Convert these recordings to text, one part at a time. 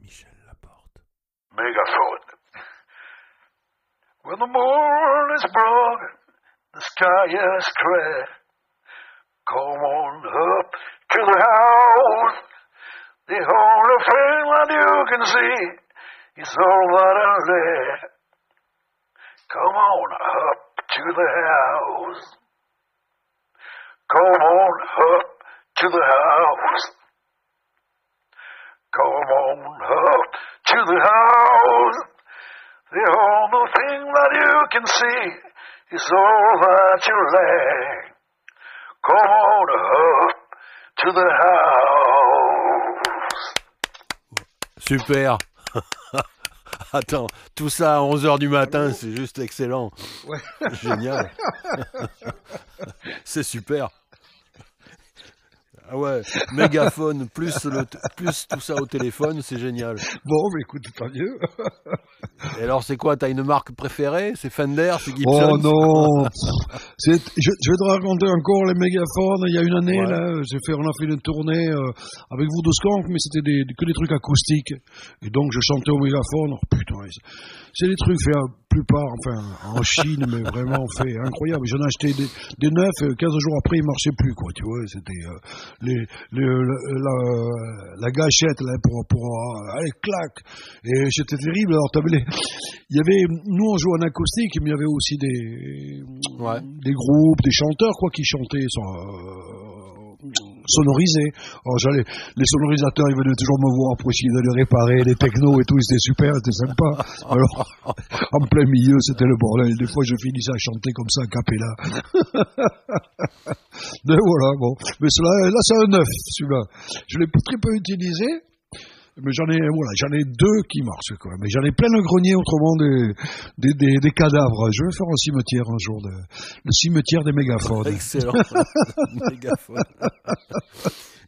Michel Laporte. Megaphone. When the moon is broken, the sky is clear. Come on up to the house. The only thing that you can see is all that is there. Come on up to the house. Come on up to the house. Come on up to the house. The only thing that you can see is all that you lack. Come on up to the house. Super Attends, tout ça à 11h du matin, c'est juste excellent. Ouais. Génial. c'est super. Ah ouais, mégaphone plus, tout ça au téléphone, c'est génial. Bon, mais écoute, tant mieux. Et alors, c'est quoi T'as une marque préférée? C'est Fender C'est Gibson? Oh non je, je vais te raconter encore les mégaphones. Il y a une année, Ouais. là, fait, on a fait une tournée euh, avec vous de Skank, mais c'était des, que des trucs acoustiques. Et donc, je chantais au mégaphone. Oh, putain, c'est- des trucs faits, la plupart, enfin, en Chine, mais vraiment fait incroyable. J'en ai acheté des, des neufs, euh, 15 jours après, ils marchaient plus, quoi, tu vois. C'était euh, les, les, la, la- la gâchette, là, pour, pour allez, clac Et c'était terrible. Alors, t'avais les, il y avait, nous on jouait en acoustique, mais il y avait aussi des, Ouais. des groupes, des chanteurs quoi, qui chantaient sur, euh, sonorisés. Alors j'allais, les sonorisateurs, ils venaient toujours me voir pour essayer de les réparer, les technos et tout, c'était super, c'était sympa. Alors, en plein milieu, c'était le bordel. Des fois, je finissais à chanter comme ça, a cappella. Mais voilà, bon. Mais cela, là, c'est un neuf, celui-là. Je l'ai très peu utilisé. Mais j'en ai, voilà, j'en ai deux qui marchent, quoi. Mais j'en ai plein le grenier, autrement, des, des, des, des cadavres. Je vais faire un cimetière un jour, de, le cimetière des mégaphones. Excellent. mégaphone.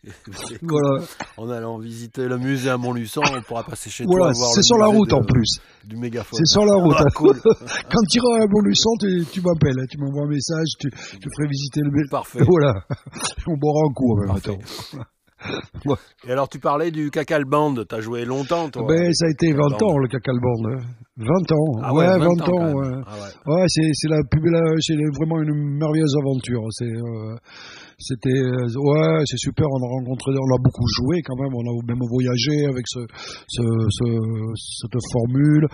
Écoute, Voilà, En allant visiter le musée à Montluçon, on pourra passer chez voilà toi c'est sur la route de- en plus. Du mégaphone. C'est sur la route. Ah, cool. Quand tu iras à Montluçon, tu, tu m'appelles, hein, tu m'envoies un message, tu, tu ferais visiter le musée. Parfait. Voilà. On boira un coup en même temps. Et alors, tu parlais du Cacal Band. T'as joué longtemps, toi Ben, ça a été 20 Cacal ans, le Cacalband. hein. 20 ans. Ah ouais, 20, quand ans, ouais. Ah ouais. Ouais, c'est la belle, c'est vraiment une merveilleuse aventure. C'est euh, c'était euh, ouais, c'est super. On a rencontré, on a beaucoup joué quand même. On a même voyagé avec ce, ce, ce cette formule.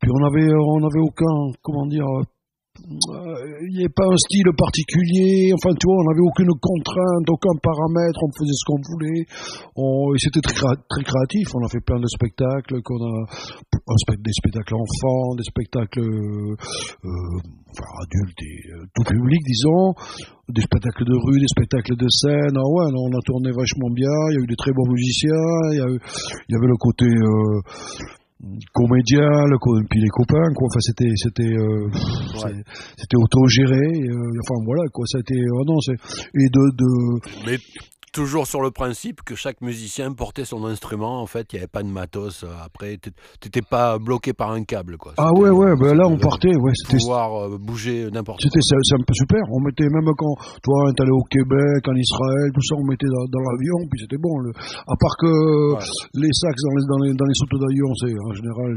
Puis on avait on avait aucun comment dire. Euh, Il n'y avait pas un style particulier, enfin tu vois, on n'avait aucune contrainte, aucun paramètre, on faisait ce qu'on voulait. On, c'était très, très créatif, on a fait plein de spectacles, qu'on a des spectacles enfants, des spectacles euh, euh, enfin, adultes et tout public, disons, des spectacles de rue, des spectacles de scène. Ah ouais, on a tourné vachement bien, il y a eu des très bons musiciens, il y, avait le côté comédien, le co- puis les copains, quoi. Enfin, c'était, c'était, euh, c'était autogéré. et, euh, enfin voilà, quoi. Ça a été, oh non, c'est et de, de, Mais toujours sur le principe que chaque musicien portait son instrument. En fait, il n'y avait pas de matos. euh, Après, t'é- t'étais pas bloqué par un câble, quoi. ah ouais, ouais, ben là on partait, ouais, c'était Pouvoir euh, bouger n'importe C'était un peu super. On mettait même quand toi t'allais au Québec, en Israël, tout ça, on mettait dans, dans l'avion, puis c'était bon. Le... À part que Ouais. les sacs dans les dans les, dans les d'avion, c'est en général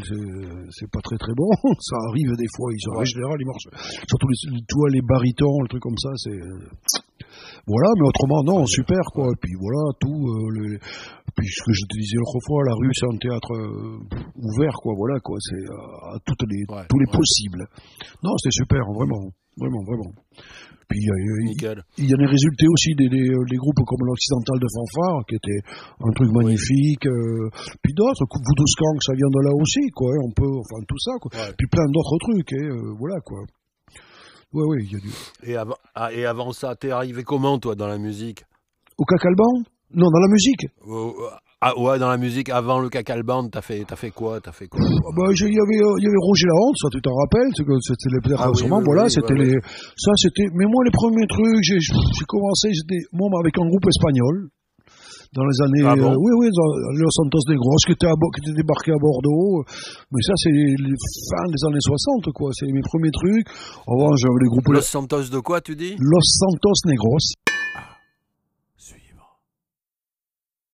c'est pas très très bon. ça arrive des fois, ils sont en général ils marchent. Surtout les toi les barytons, le truc comme ça, c'est voilà. Mais autrement non, super quoi. Et puis voilà tout. euh, Puis ce que je te disais l'autre fois, la rue c'est un théâtre euh, ouvert quoi. Voilà quoi. C'est euh, à toutes les Ouais, tous les ouais. possibles. Non, c'était super, vraiment, vraiment, vraiment. Puis il y a- il y, Nickel. il y en a résulté aussi des, des, des groupes comme l'Occidental de Fanfare, qui était un truc magnifique. euh, puis d'autres, Voodoo Skank, ça vient de là aussi, quoi. hein, On peut, enfin tout ça, quoi. Ouais. Puis plein d'autres trucs, et euh, voilà, quoi. Ouais, ouais, il y a du. Et avant, ah, et avant ça, t'es arrivé comment, toi, dans la musique? Au Cacalban Non, dans la musique. Ah, Ouais, dans la musique, avant le Cacal Band, t'as fait, t'as fait quoi? T'as fait quoi? Ah bah, il y avait, euh, il y avait Roger Lahonte, ça tu t'en rappelles, c'est que c'était les Ah oui, oui, voilà, oui, c'était les, ça c'était, mais moi les premiers trucs, j'ai, j'ai commencé, j'étais, moi avec un groupe espagnol, dans les années, Ah bon euh, oui, oui, Los Santos Negros, qui était, à, qui était débarqué à Bordeaux, mais ça c'est les, fins des années 60, quoi, c'est mes premiers trucs. Avant, j'avais les groupes Los Santos de quoi, tu dis? Los Santos Negros.